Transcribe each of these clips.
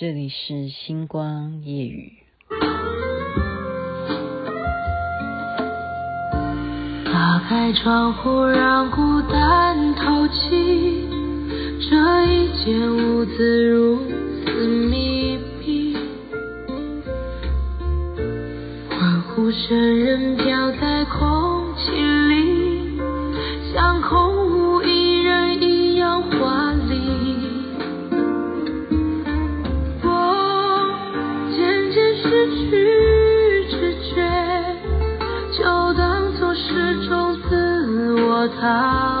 这里是星光夜雨。打开窗户，让孤单透气。这一间屋子如此密闭，欢呼声仍飘在空 now.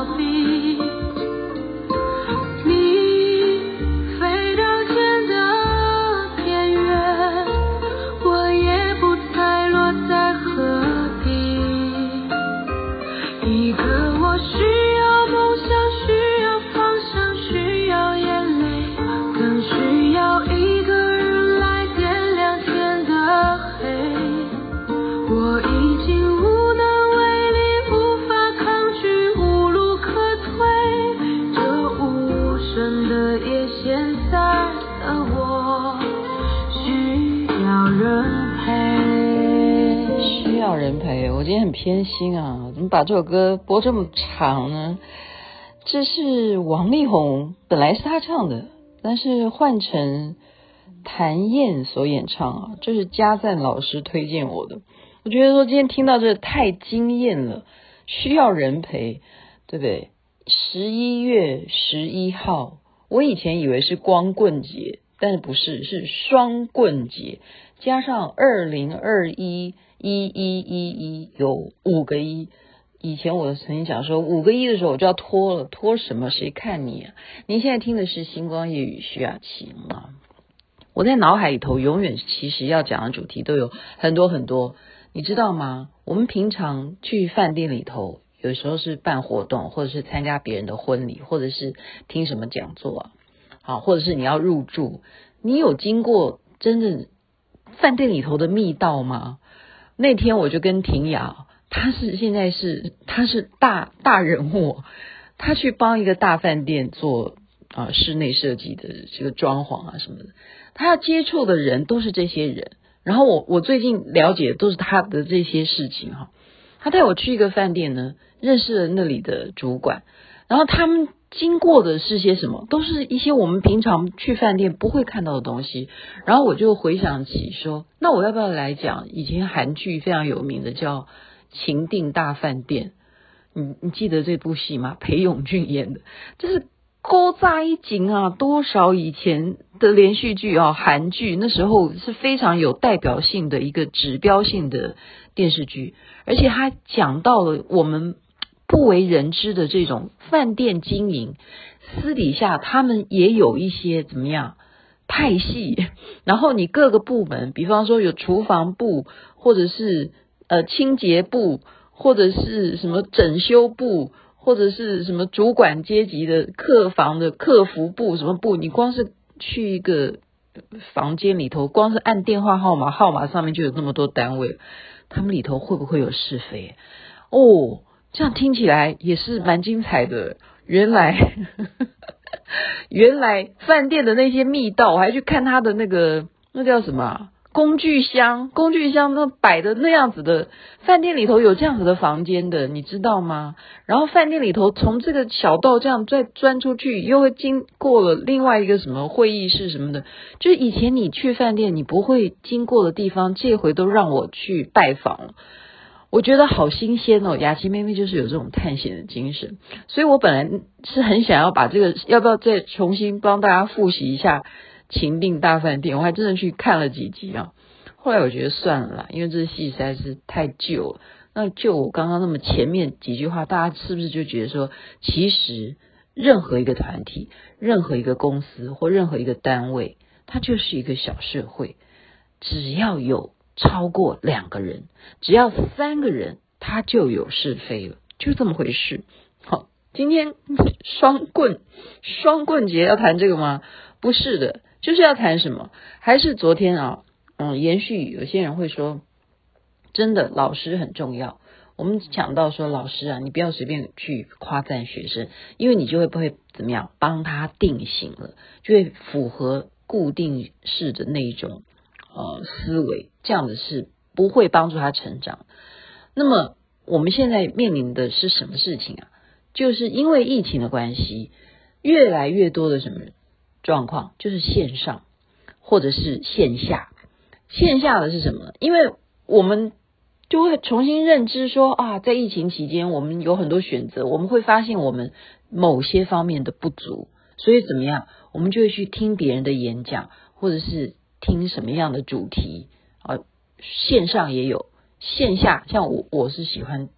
人陪我今天很。偏心啊，怎么把这首歌播这么长呢？这是王力宏，本来是他唱的，但是换成谭燕所演唱啊，这是嘉赞老师推荐我的。我觉得说今天听到这太惊艳了，需要人陪，对不对？十一月十一号，我以前以为是光棍节，但是不是，是双棍节，加上二零二一。一一一一有五个一，以前我曾经讲说五个一的时候我就要脱了，脱什么？谁看你啊？您现在听的是星光夜语徐雅琪吗？我在脑海里头永远其实要讲的主题都有很多很多，你知道吗？我们平常去饭店里头，有时候是办活动，或者是参加别人的婚礼，或者是听什么讲座，啊，或者是你要入住，你有经过真正饭店里头的密道吗？那天我就跟婷雅，他是现在是他是大大人物，他去帮一个大饭店做啊、室内设计的这个装潢啊什么的，他要接触的人都是这些人，然后我我最近了解都是他的这些事情哈，他带我去一个饭店呢，认识了那里的主管，然后他们。经过的是些什么？都是一些我们平常去饭店不会看到的东西。然后我就回想起说，那我要不要来讲以前韩剧非常有名的叫《情定大饭店》？你你记得这部戏吗？裴勇俊演的，这是古早一景啊！多少以前的连续剧啊，韩剧那时候是非常有代表性的一个指标性的电视剧，而且他讲到了我们。不为人知的这种饭店经营，私底下他们也有一些怎么样派系，然后你各个部门，比方说有厨房部，或者是呃清洁部，或者是什么整修部，或者是什么主管阶级的客房的客服部什么部，你光是去一个房间里头，光是按电话号码，号码上面就有那么多单位，他们里头会不会有是非？哦。这样听起来也是蛮精彩的。原来，原来饭店的那些密道，我还去看他的那个那叫什么工具箱，工具箱那摆的那样子的饭店里头有这样子的房间的，你知道吗？然后饭店里头从这个小道这样再钻出去，又会经过了另外一个什么会议室什么的，就是以前你去饭店你不会经过的地方，这回都让我去拜访了。我觉得好新鲜哦，雅琪妹妹就是有这种探险的精神，所以我本来是很想要把这个，要不要再重新帮大家复习一下《情定大饭店》？我还真的去看了几集啊，后来我觉得算了啦，因为这戏实在是太旧了。那就我刚刚那么前面几句话，大家是不是就觉得说，其实任何一个团体、任何一个公司或任何一个单位，它就是一个小社会，只要有。超过两个人，只要三个人，他就有是非了，就这么回事。好，今天双棍双棍节要谈这个吗？不是的，就是要谈什么？还是昨天啊，嗯，延续有些人会说，真的老师很重要。我们讲到说，老师啊，你不要随便去夸赞学生，因为你就会不会怎么样，帮他定型了，就会符合固定式的那一种呃思维，这样子是不会帮助他成长。那么我们现在面临的是什么事情啊？就是因为疫情的关系，越来越多的什么状况，就是线上或者是线下。线下的是什么？因为我们就会重新认知说啊，在疫情期间，我们有很多选择，我们会发现我们某些方面的不足，所以怎么样，我们就会去听别人的演讲，或者是听什么样的主题啊。线上也有，线下像我，我是喜欢，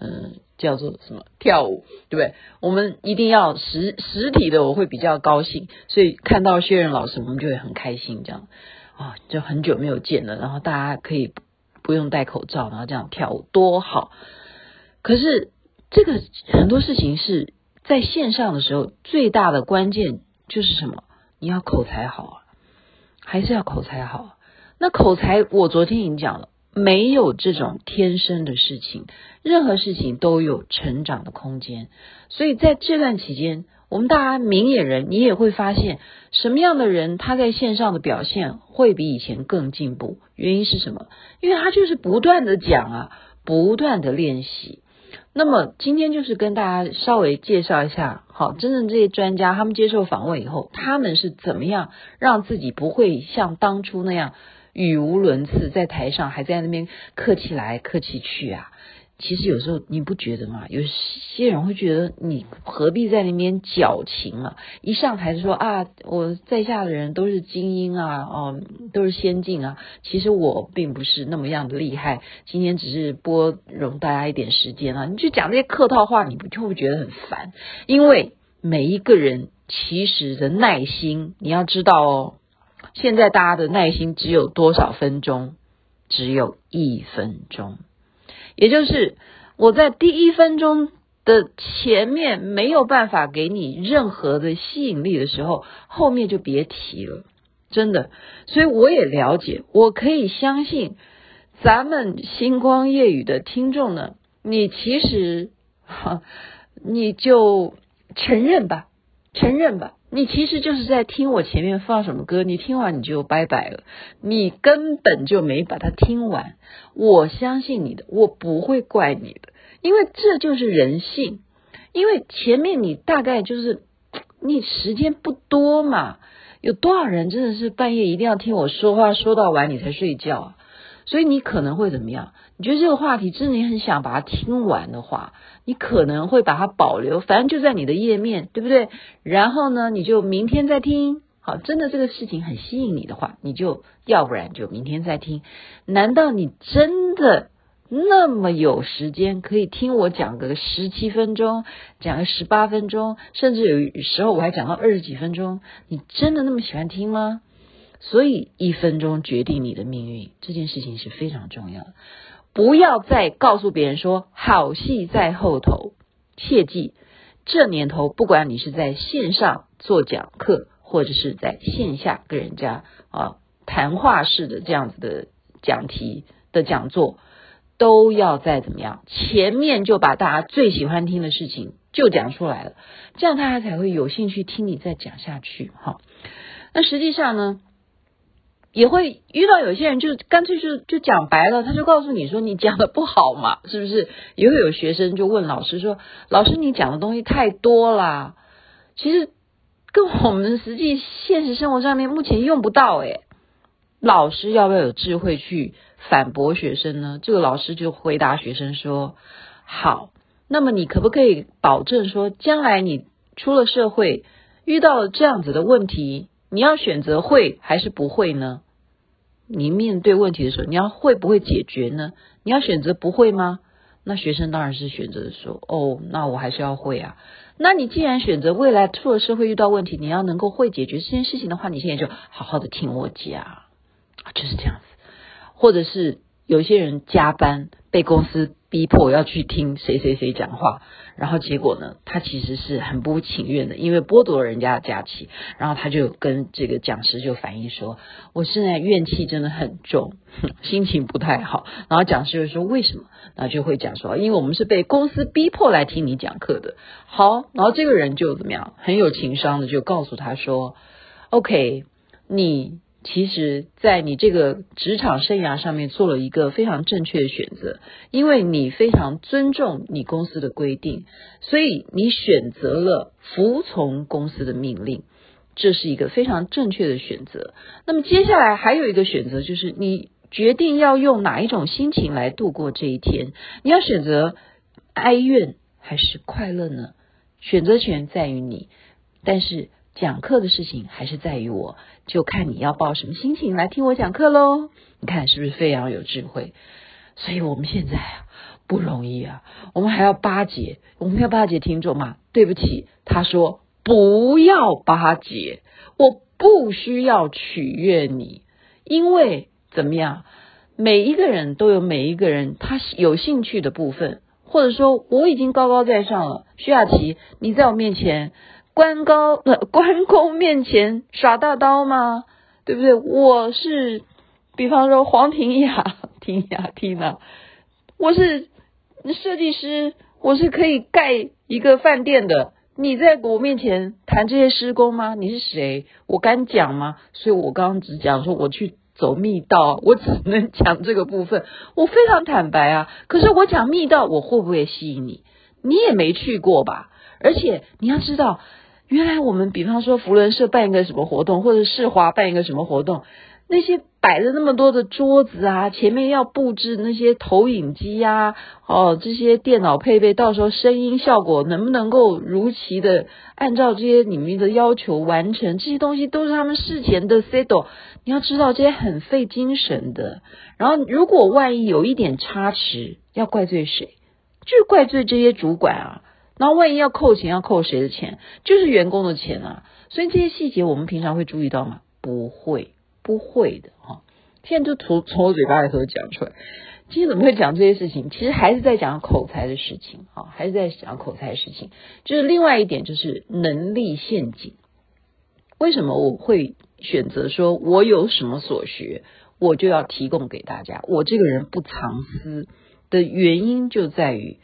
嗯，叫做什么跳舞，对不对？我们一定要实实体的，我会比较高兴，所以看到薛仁老师，我们就会很开心，这样。啊，就很久没有见了，然后大家可以不用戴口罩，然后这样跳舞多好。可是这个很多事情是在线上的时候，最大的关键就是什么？你要口才好啊，还是要口才好？那口才，我昨天已经讲了，没有这种天生的事情，任何事情都有成长的空间。所以在这段期间。我们大家明眼人，你也会发现什么样的人他在线上的表现会比以前更进步。原因是什么？因为他就是不断的讲啊，不断的练习。那么今天就是跟大家稍微介绍一下，好，真正这些专家他们接受访问以后，他们是怎么样让自己不会像当初那样语无伦次，在台上还在那边客气来客气去啊。其实有时候你不觉得吗？有些人会觉得你何必在那边矫情啊？一上台就说啊，我在下的人都是精英啊，哦，都是先进啊。其实我并不是那么样的厉害，今天只是拨容大家一点时间啊。你去讲这些客套话，你不就会觉得很烦？因为每一个人其实的耐心，你要知道哦，现在大家的耐心只有多少分钟？只有一分钟。也就是我在第一分钟的前面没有办法给你任何的吸引力的时候，后面就别提了，真的。所以我也了解，我可以相信咱们星光夜语的听众呢，你其实哈，你就承认吧，承认吧。你其实就是在听我前面放什么歌，你听完你就拜拜了，你根本就没把它听完。我相信你的，我不会怪你的，因为这就是人性。因为前面你大概就是你时间不多嘛，有多少人真的是半夜一定要听我说话说到晚你才睡觉啊？所以你可能会怎么样？你觉得这个话题真的你很想把它听完的话，你可能会把它保留，反正就在你的页面，对不对？然后呢，你就明天再听。好，真的这个事情很吸引你的话，你就要不然就明天再听。难道你真的那么有时间可以听我讲个十七分钟，讲个十八分钟，甚至有时候我还讲到二十几分钟？你真的那么喜欢听吗？所以一分钟决定你的命运，这件事情是非常重要的。不要再告诉别人说好戏在后头，切记，这年头不管你是在线上做讲课，或者是在线下跟人家啊谈话式的这样子的讲题的讲座，都要再怎么样，前面就把大家最喜欢听的事情就讲出来了，这样大家才会有兴趣听你再讲下去。哈，那实际上呢？也会遇到有些人，就干脆就就讲白了，他就告诉你说你讲的不好嘛，是不是？也会有学生就问老师说：“老师，你讲的东西太多啦，其实跟我们实际现实生活上面目前用不到。”诶，老师要不要有智慧去反驳学生呢？这个老师就回答学生说：“好，那么你可不可以保证说，将来你出了社会，遇到了这样子的问题，你要选择会还是不会呢？”你面对问题的时候，你要会不会解决呢？你要选择不会吗？那学生当然是选择说，哦，那我还是要会啊。那你既然选择未来出了社会遇到问题，你要能够会解决这件事情的话，你现在就好好的听我讲，就是这样子。或者是有些人加班被公司。逼迫要去听谁谁谁讲话，然后结果呢，他其实是很不情愿的，因为剥夺了人家的假期，然后他就跟这个讲师就反映说：“我现在怨气真的很重，心情不太好。”然后讲师就说：“为什么？”然后就会讲说：“因为我们是被公司逼迫来听你讲课的。”好，然后这个人就怎么样，很有情商的就告诉他说：“OK，你其实在你这个职场生涯上面做了一个非常正确的选择，因为你非常尊重你公司的规定，所以你选择了服从公司的命令，这是一个非常正确的选择。那么接下来还有一个选择，就是你决定要用哪一种心情来度过这一天，你要选择哀怨还是快乐呢？选择权在于你，但是。讲课的事情还是在于我，就看你要抱什么心情来听我讲课喽。你看是不是非常有智慧？所以我们现在啊不容易啊，我们还要巴结，我们要巴结听众嘛？对不起，他说不要巴结，我不需要取悦你，因为怎么样？每一个人都有每一个人他有兴趣的部分，或者说我已经高高在上了。徐雅琪，你在我面前。关高呃，关公面前耍大刀吗？对不对？我是，比方说黄庭雅，庭雅缇娜，我是设计师，我是可以盖一个饭店的。你在我面前谈这些施工吗？你是谁？我敢讲吗？所以我刚刚只讲说我去走密道，我只能讲这个部分。我非常坦白啊。可是我讲密道，我会不会吸引你？你也没去过吧？而且你要知道。原来我们比方说福伦社办一个什么活动，或者世华办一个什么活动，那些摆了那么多的桌子啊，前面要布置那些投影机呀，哦，这些电脑配备，到时候声音效果能不能够如期的按照这些你们的要求完成？这些东西都是他们事前的 set，你要知道这些很费精神的。然后如果万一有一点差池，要怪罪谁？就怪罪这些主管啊。然后万一要扣钱，要扣谁的钱？就是员工的钱啊！所以这些细节我们平常会注意到吗？不会，不会的哈。现在就从从我嘴巴里头讲出来。今天怎么会讲这些事情？其实还是在讲口才的事情啊，还是在讲口才的事情。就是另外一点，就是能力陷阱。为什么我会选择说我有什么所学，我就要提供给大家？我这个人不藏私的原因就在于。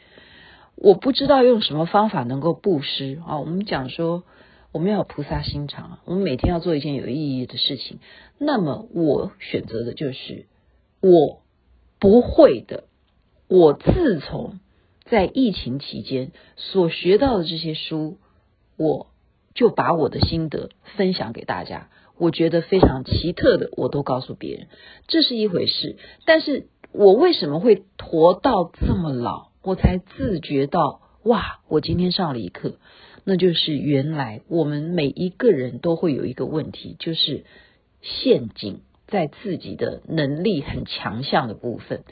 我不知道用什么方法能够布施啊！我们讲说，我们要菩萨心肠，我们每天要做一件有意义的事情。那么我选择的就是我不会的。我自从在疫情期间所学到的这些书，我就把我的心得分享给大家。我觉得非常奇特的，我都告诉别人，这是一回事。但是我为什么会活到这么老？我才自觉到，哇！我今天上了一课，那就是原来我们每一个人都会有一个问题，就是陷阱在自己的能力很强项的部分。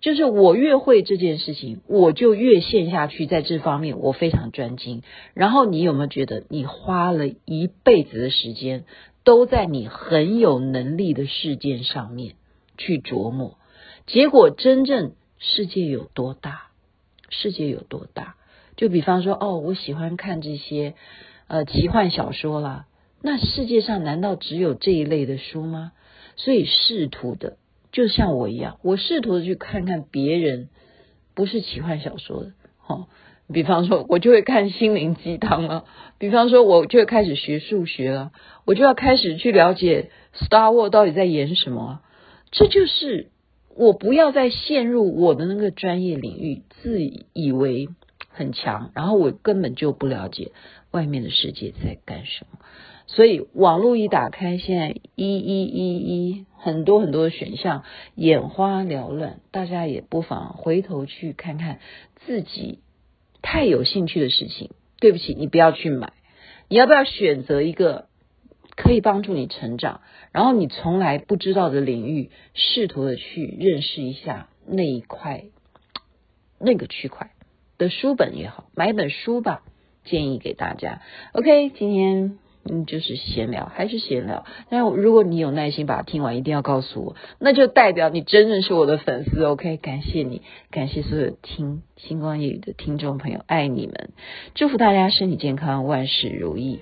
就是我越会这件事情，我就越陷下去，在这方面我非常专精。然后你有没有觉得，你花了一辈子的时间，都在你很有能力的事件上面去琢磨，结果真正世界有多大？世界有多大？就比方说，哦，我喜欢看这些呃奇幻小说啦。那世界上难道只有这一类的书吗？所以试图的，就像我一样，我试图的去看看别人不是奇幻小说的。哦，比方说，我就会看心灵鸡汤了。比方说，我就会开始学数学了，我就要开始去了解 Star War 到底在演什么。这就是。我不要再陷入我的那个专业领域，自以为很强，然后我根本就不了解外面的世界在干什么。所以网络一打开，现在一一一一很多很多的选项，眼花缭乱，大家也不妨回头去看看自己太有兴趣的事情。对不起，你不要去买，你要不要选择一个？可以帮助你成长，然后你从来不知道的领域，试图的去认识一下那一块、那个区块的书本也好，买一本书吧，建议给大家。OK，今天嗯就是闲聊，还是闲聊。但如果你有耐心把它听完，一定要告诉我，那就代表你真正是我的粉丝。OK，感谢你，感谢所有听星光夜语的听众朋友，爱你们，祝福大家身体健康，万事如意。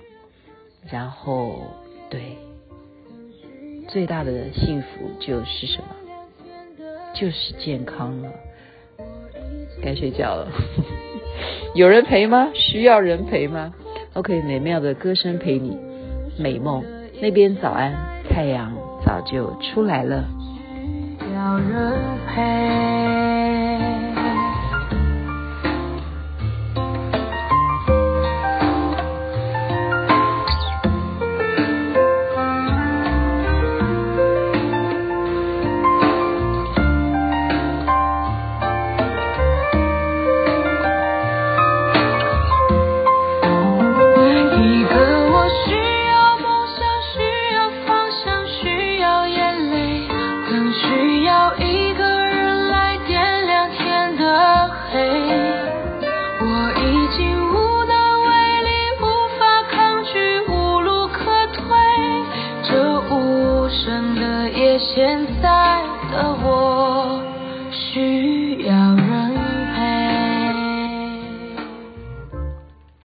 然后。对，最大的幸福就是什么？就是健康了。该睡觉了，有人陪吗？需要人陪吗？OK，美妙的歌声陪你，美梦那边早安。太阳早就出来了。要人陪。